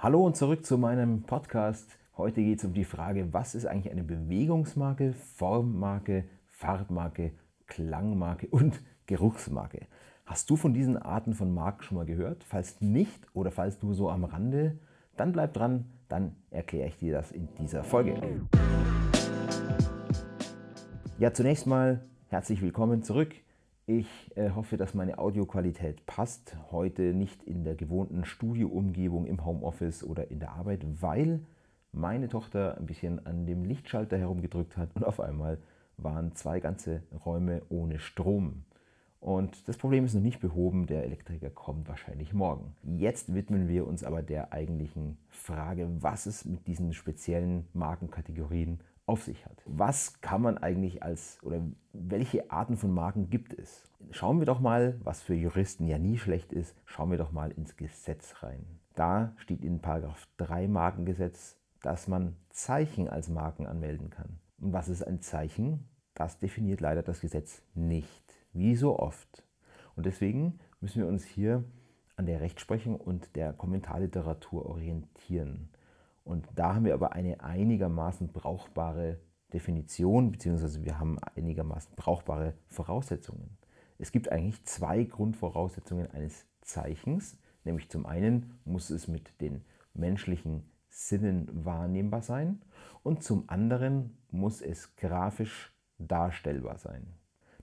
Hallo und zurück zu meinem Podcast. Heute geht es um die Frage, was ist eigentlich eine Bewegungsmarke, Formmarke, Farbmarke, Klangmarke und Geruchsmarke? Hast du von diesen Arten von Marken schon mal gehört? Falls nicht oder falls du so am Rande, dann bleib dran, dann erkläre ich dir das in dieser Folge. Ja, zunächst mal herzlich willkommen zurück. Ich äh, hoffe, dass meine Audioqualität passt. Heute nicht in der gewohnten Studioumgebung im Homeoffice oder in der Arbeit, weil meine Tochter ein bisschen an dem Lichtschalter herumgedrückt hat und auf einmal waren zwei ganze Räume ohne Strom. Und das Problem ist noch nicht behoben, der Elektriker kommt wahrscheinlich morgen. Jetzt widmen wir uns aber der eigentlichen Frage, was es mit diesen speziellen Markenkategorien auf sich hat. Was kann man eigentlich als oder welche Arten von Marken gibt es? Schauen wir doch mal, was für Juristen ja nie schlecht ist, schauen wir doch mal ins Gesetz rein. Da steht in Paragraph 3 Markengesetz, dass man Zeichen als Marken anmelden kann. Und was ist ein Zeichen? Das definiert leider das Gesetz nicht, wie so oft. Und deswegen müssen wir uns hier an der Rechtsprechung und der Kommentarliteratur orientieren. Und da haben wir aber eine einigermaßen brauchbare Definition, beziehungsweise wir haben einigermaßen brauchbare Voraussetzungen. Es gibt eigentlich zwei Grundvoraussetzungen eines Zeichens, nämlich zum einen muss es mit den menschlichen Sinnen wahrnehmbar sein und zum anderen muss es grafisch darstellbar sein.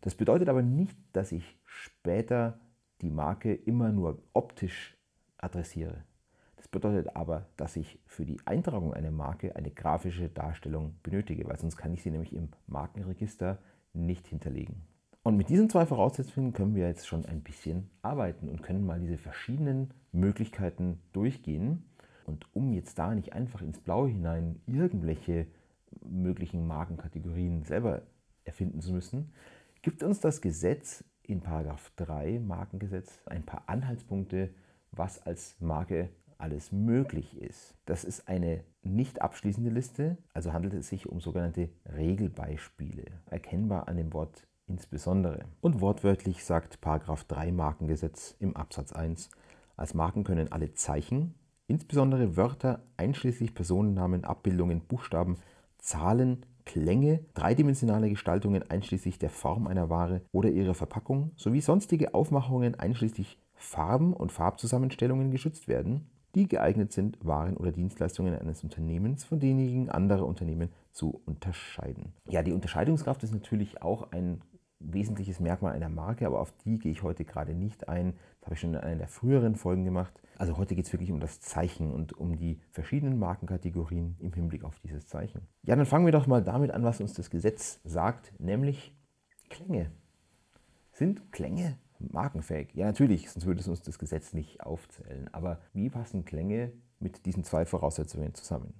Das bedeutet aber nicht, dass ich später die Marke immer nur optisch adressiere. Bedeutet aber, dass ich für die Eintragung einer Marke eine grafische Darstellung benötige, weil sonst kann ich sie nämlich im Markenregister nicht hinterlegen. Und mit diesen zwei Voraussetzungen können wir jetzt schon ein bisschen arbeiten und können mal diese verschiedenen Möglichkeiten durchgehen. Und um jetzt da nicht einfach ins Blaue hinein irgendwelche möglichen Markenkategorien selber erfinden zu müssen, gibt uns das Gesetz in Paragraph 3 Markengesetz ein paar Anhaltspunkte, was als Marke alles möglich ist. Das ist eine nicht abschließende Liste, also handelt es sich um sogenannte Regelbeispiele, erkennbar an dem Wort insbesondere. Und wortwörtlich sagt 3 Markengesetz im Absatz 1, als Marken können alle Zeichen, insbesondere Wörter einschließlich Personennamen, Abbildungen, Buchstaben, Zahlen, Klänge, dreidimensionale Gestaltungen einschließlich der Form einer Ware oder ihrer Verpackung sowie sonstige Aufmachungen einschließlich Farben und Farbzusammenstellungen geschützt werden die geeignet sind, Waren oder Dienstleistungen eines Unternehmens von denjenigen anderer Unternehmen zu unterscheiden. Ja, die Unterscheidungskraft ist natürlich auch ein wesentliches Merkmal einer Marke, aber auf die gehe ich heute gerade nicht ein. Das habe ich schon in einer der früheren Folgen gemacht. Also heute geht es wirklich um das Zeichen und um die verschiedenen Markenkategorien im Hinblick auf dieses Zeichen. Ja, dann fangen wir doch mal damit an, was uns das Gesetz sagt, nämlich Klänge. Sind Klänge markenfähig? Ja, natürlich, sonst würde es uns das Gesetz nicht aufzählen. Aber wie passen Klänge mit diesen zwei Voraussetzungen zusammen?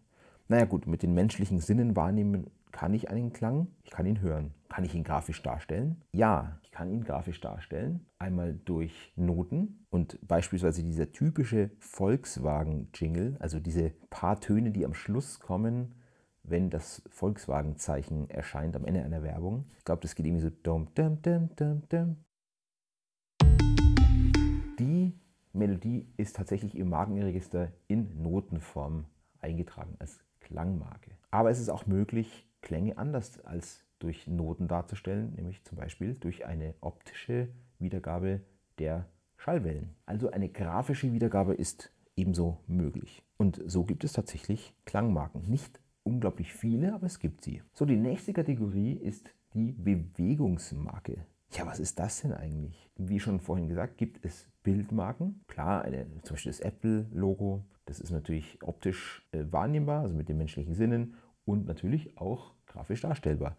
Naja gut, mit den menschlichen Sinnen wahrnehmen kann ich einen Klang, ich kann ihn hören. Kann ich ihn grafisch darstellen? Ja, ich kann ihn grafisch darstellen. Einmal durch Noten und beispielsweise dieser typische Volkswagen-Jingle, also diese paar Töne, die am Schluss kommen, wenn das Volkswagen-Zeichen erscheint am Ende einer Werbung. Ich glaube, das geht irgendwie so dum, dum, dum, dum, dum, Melodie ist tatsächlich im Markenregister in Notenform eingetragen als Klangmarke. Aber es ist auch möglich, Klänge anders als durch Noten darzustellen, nämlich zum Beispiel durch eine optische Wiedergabe der Schallwellen. Also eine grafische Wiedergabe ist ebenso möglich. Und so gibt es tatsächlich Klangmarken. Nicht unglaublich viele, aber es gibt sie. So, die nächste Kategorie ist die Bewegungsmarke. Ja, was ist das denn eigentlich? Wie schon vorhin gesagt, gibt es Bildmarken. Klar, eine, zum Beispiel das Apple-Logo, das ist natürlich optisch äh, wahrnehmbar, also mit den menschlichen Sinnen und natürlich auch grafisch darstellbar.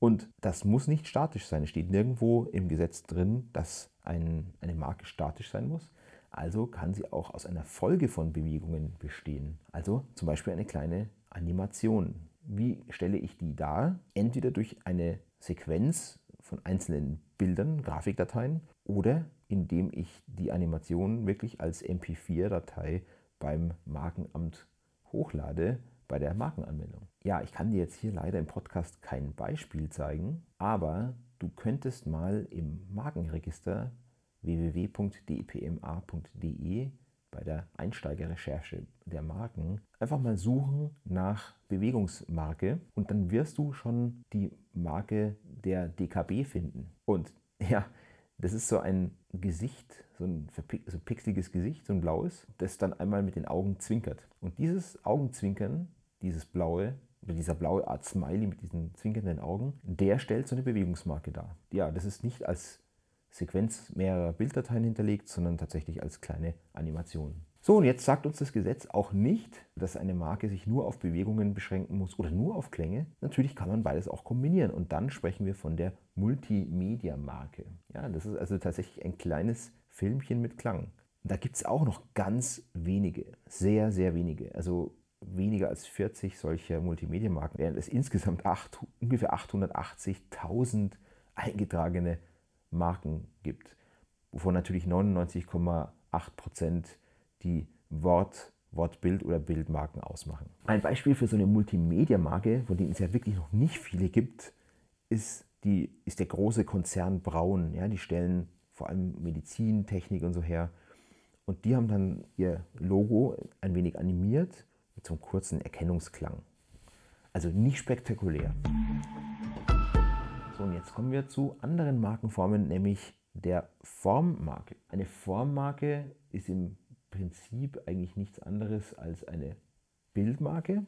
Und das muss nicht statisch sein. Es steht nirgendwo im Gesetz drin, dass ein, eine Marke statisch sein muss. Also kann sie auch aus einer Folge von Bewegungen bestehen. Also zum Beispiel eine kleine Animation. Wie stelle ich die dar? Entweder durch eine Sequenz von einzelnen Bildern, Grafikdateien oder indem ich die Animation wirklich als MP4-Datei beim Markenamt hochlade bei der Markenanmeldung. Ja, ich kann dir jetzt hier leider im Podcast kein Beispiel zeigen, aber du könntest mal im Markenregister www.depma.de bei der Einsteigerrecherche der Marken einfach mal suchen nach Bewegungsmarke und dann wirst du schon die Marke der DKB finden. Und ja, das ist so ein Gesicht, so ein so pixeliges Gesicht, so ein blaues, das dann einmal mit den Augen zwinkert. Und dieses Augenzwinkern, dieses blaue, oder dieser blaue Art Smiley mit diesen zwinkernden Augen, der stellt so eine Bewegungsmarke dar. Ja, das ist nicht als Sequenz mehrerer Bilddateien hinterlegt, sondern tatsächlich als kleine Animation. So, und jetzt sagt uns das Gesetz auch nicht, dass eine Marke sich nur auf Bewegungen beschränken muss oder nur auf Klänge. Natürlich kann man beides auch kombinieren und dann sprechen wir von der Multimedia-Marke. Ja, das ist also tatsächlich ein kleines Filmchen mit Klang. Da gibt es auch noch ganz wenige, sehr, sehr wenige. Also weniger als 40 solcher Multimedia-Marken, während es insgesamt acht, ungefähr 880.000 eingetragene Marken gibt, wovon natürlich 99,8 Prozent die Wort, Wortbild oder Bildmarken ausmachen. Ein Beispiel für so eine Multimedia-Marke, von denen es ja wirklich noch nicht viele gibt, ist, die, ist der große Konzern Braun. Ja, die stellen vor allem Medizin, Technik und so her. Und die haben dann ihr Logo ein wenig animiert mit so einem kurzen Erkennungsklang. Also nicht spektakulär. So, und jetzt kommen wir zu anderen Markenformen, nämlich der Formmarke. Eine Formmarke ist im Prinzip eigentlich nichts anderes als eine Bildmarke,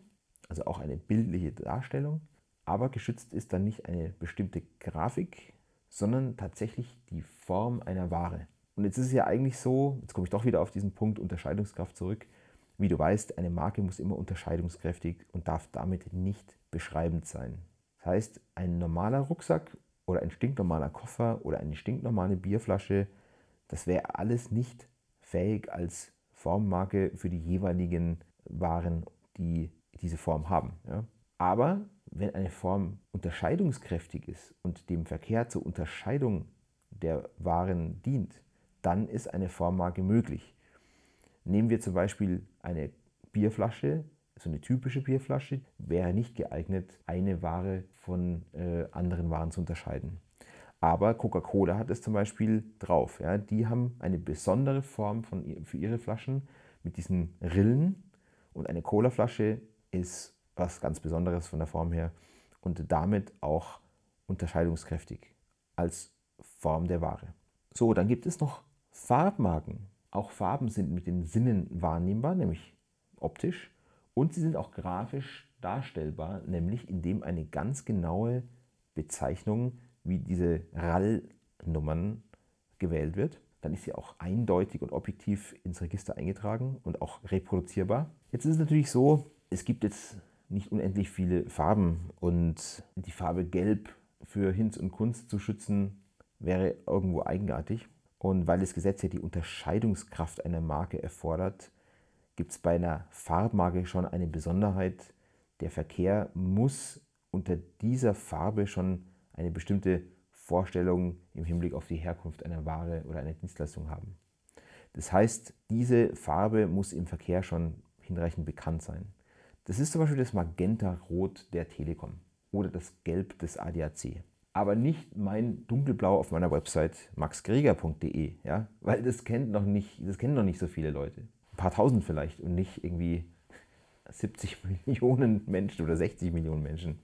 also auch eine bildliche Darstellung. Aber geschützt ist dann nicht eine bestimmte Grafik, sondern tatsächlich die Form einer Ware. Und jetzt ist es ja eigentlich so, jetzt komme ich doch wieder auf diesen Punkt Unterscheidungskraft zurück. Wie du weißt, eine Marke muss immer unterscheidungskräftig und darf damit nicht beschreibend sein. Das heißt, ein normaler Rucksack oder ein stinknormaler Koffer oder eine stinknormale Bierflasche, das wäre alles nicht fähig als Formmarke für die jeweiligen Waren, die diese Form haben. Ja. Aber wenn eine Form unterscheidungskräftig ist und dem Verkehr zur Unterscheidung der Waren dient, dann ist eine Formmarke möglich. Nehmen wir zum Beispiel eine Bierflasche, so eine typische Bierflasche wäre nicht geeignet, eine Ware von äh, anderen Waren zu unterscheiden. Aber Coca-Cola hat es zum Beispiel drauf. Ja. Die haben eine besondere Form von, für ihre Flaschen mit diesen Rillen. Und eine Cola-Flasche ist was ganz Besonderes von der Form her und damit auch unterscheidungskräftig als Form der Ware. So, dann gibt es noch Farbmarken. Auch Farben sind mit den Sinnen wahrnehmbar, nämlich optisch. Und sie sind auch grafisch darstellbar, nämlich indem eine ganz genaue Bezeichnung wie diese RAL-Nummern gewählt wird. Dann ist sie auch eindeutig und objektiv ins Register eingetragen und auch reproduzierbar. Jetzt ist es natürlich so, es gibt jetzt nicht unendlich viele Farben und die Farbe Gelb für Hinz und Kunst zu schützen wäre irgendwo eigenartig. Und weil das Gesetz ja die Unterscheidungskraft einer Marke erfordert, gibt es bei einer Farbmarke schon eine Besonderheit. Der Verkehr muss unter dieser Farbe schon eine bestimmte Vorstellung im Hinblick auf die Herkunft einer Ware oder einer Dienstleistung haben. Das heißt, diese Farbe muss im Verkehr schon hinreichend bekannt sein. Das ist zum Beispiel das Magenta-Rot der Telekom oder das Gelb des ADAC. Aber nicht mein Dunkelblau auf meiner Website maxgreger.de, ja? weil das kennt noch nicht, das kennen noch nicht so viele Leute. Ein paar tausend vielleicht und nicht irgendwie 70 Millionen Menschen oder 60 Millionen Menschen.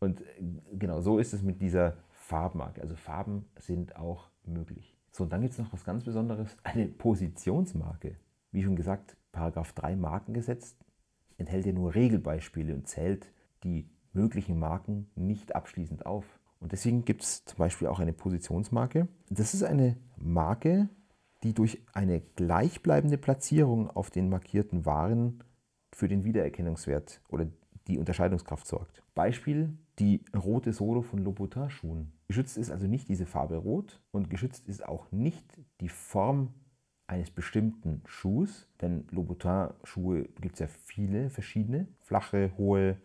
Und äh, genau so ist es mit dieser Farbmarke. Also Farben sind auch möglich. So, und dann gibt es noch was ganz Besonderes, eine Positionsmarke. Wie schon gesagt, Paragraph 3 Markengesetz enthält ja nur Regelbeispiele und zählt die möglichen Marken nicht abschließend auf. Und deswegen gibt es zum Beispiel auch eine Positionsmarke. Das ist eine Marke, die durch eine gleichbleibende Platzierung auf den markierten Waren für den Wiedererkennungswert oder die Unterscheidungskraft sorgt. Beispiel die rote Solo von Louboutin Schuhen. Geschützt ist also nicht diese Farbe rot und geschützt ist auch nicht die Form eines bestimmten Schuhs, denn Louboutin Schuhe gibt es ja viele verschiedene, flache, hohe,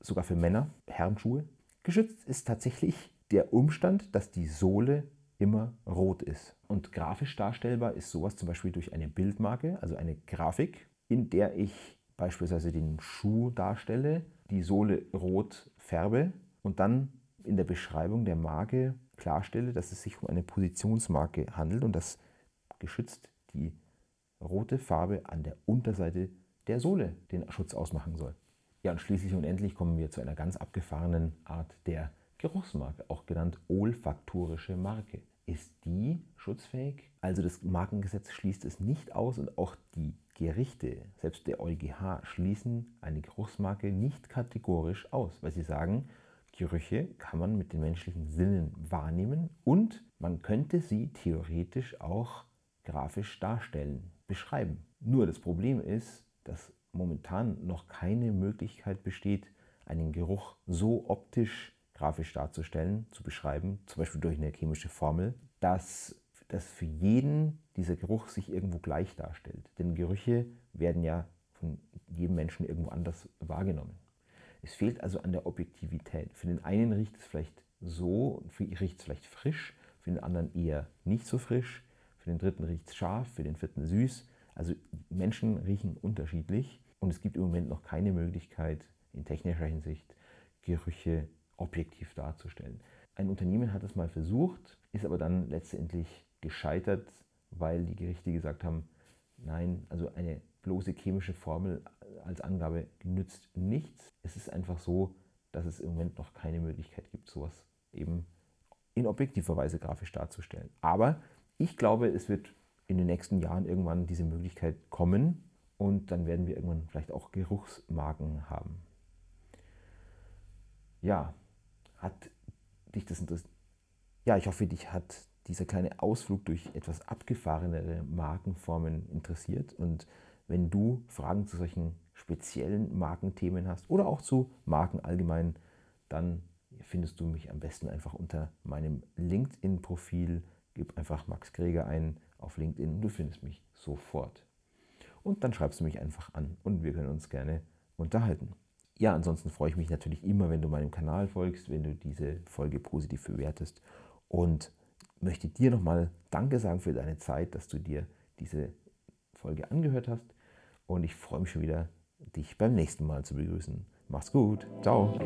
sogar für Männer, Herrenschuhe. Geschützt ist tatsächlich der Umstand, dass die Sohle immer rot ist. Und grafisch darstellbar ist sowas zum Beispiel durch eine Bildmarke, also eine Grafik, in der ich beispielsweise den Schuh darstelle, die Sohle rot färbe und dann in der Beschreibung der Marke klarstelle, dass es sich um eine Positionsmarke handelt und dass geschützt die rote Farbe an der Unterseite der Sohle den Schutz ausmachen soll. Ja, und schließlich und endlich kommen wir zu einer ganz abgefahrenen Art der Geruchsmarke, auch genannt olfaktorische Marke. Ist die schutzfähig? Also das Markengesetz schließt es nicht aus und auch die Gerichte, selbst der EuGH, schließen eine Geruchsmarke nicht kategorisch aus, weil sie sagen, Gerüche kann man mit den menschlichen Sinnen wahrnehmen und man könnte sie theoretisch auch grafisch darstellen, beschreiben. Nur das Problem ist, dass momentan noch keine Möglichkeit besteht, einen Geruch so optisch grafisch darzustellen, zu beschreiben, zum Beispiel durch eine chemische Formel, dass, dass für jeden dieser Geruch sich irgendwo gleich darstellt. Denn Gerüche werden ja von jedem Menschen irgendwo anders wahrgenommen. Es fehlt also an der Objektivität. Für den einen riecht es vielleicht so, für ihn riecht es vielleicht frisch, für den anderen eher nicht so frisch, für den dritten riecht es scharf, für den vierten süß. Also Menschen riechen unterschiedlich und es gibt im Moment noch keine Möglichkeit in technischer Hinsicht Gerüche objektiv darzustellen. Ein Unternehmen hat es mal versucht, ist aber dann letztendlich gescheitert, weil die Gerichte gesagt haben, nein, also eine bloße chemische Formel als Angabe nützt nichts. Es ist einfach so, dass es im Moment noch keine Möglichkeit gibt, sowas eben in objektiver Weise grafisch darzustellen. Aber ich glaube, es wird in den nächsten Jahren irgendwann diese Möglichkeit kommen und dann werden wir irgendwann vielleicht auch Geruchsmarken haben. Ja, hat dich das interessiert? Ja, ich hoffe, dich hat dieser kleine Ausflug durch etwas abgefahrenere Markenformen interessiert. Und wenn du Fragen zu solchen speziellen Markenthemen hast oder auch zu Marken allgemein, dann findest du mich am besten einfach unter meinem LinkedIn-Profil. Gib einfach Max Greger ein auf LinkedIn und du findest mich sofort. Und dann schreibst du mich einfach an und wir können uns gerne unterhalten. Ja, ansonsten freue ich mich natürlich immer, wenn du meinem Kanal folgst, wenn du diese Folge positiv bewertest und möchte dir nochmal Danke sagen für deine Zeit, dass du dir diese Folge angehört hast und ich freue mich schon wieder, dich beim nächsten Mal zu begrüßen. Mach's gut, ciao.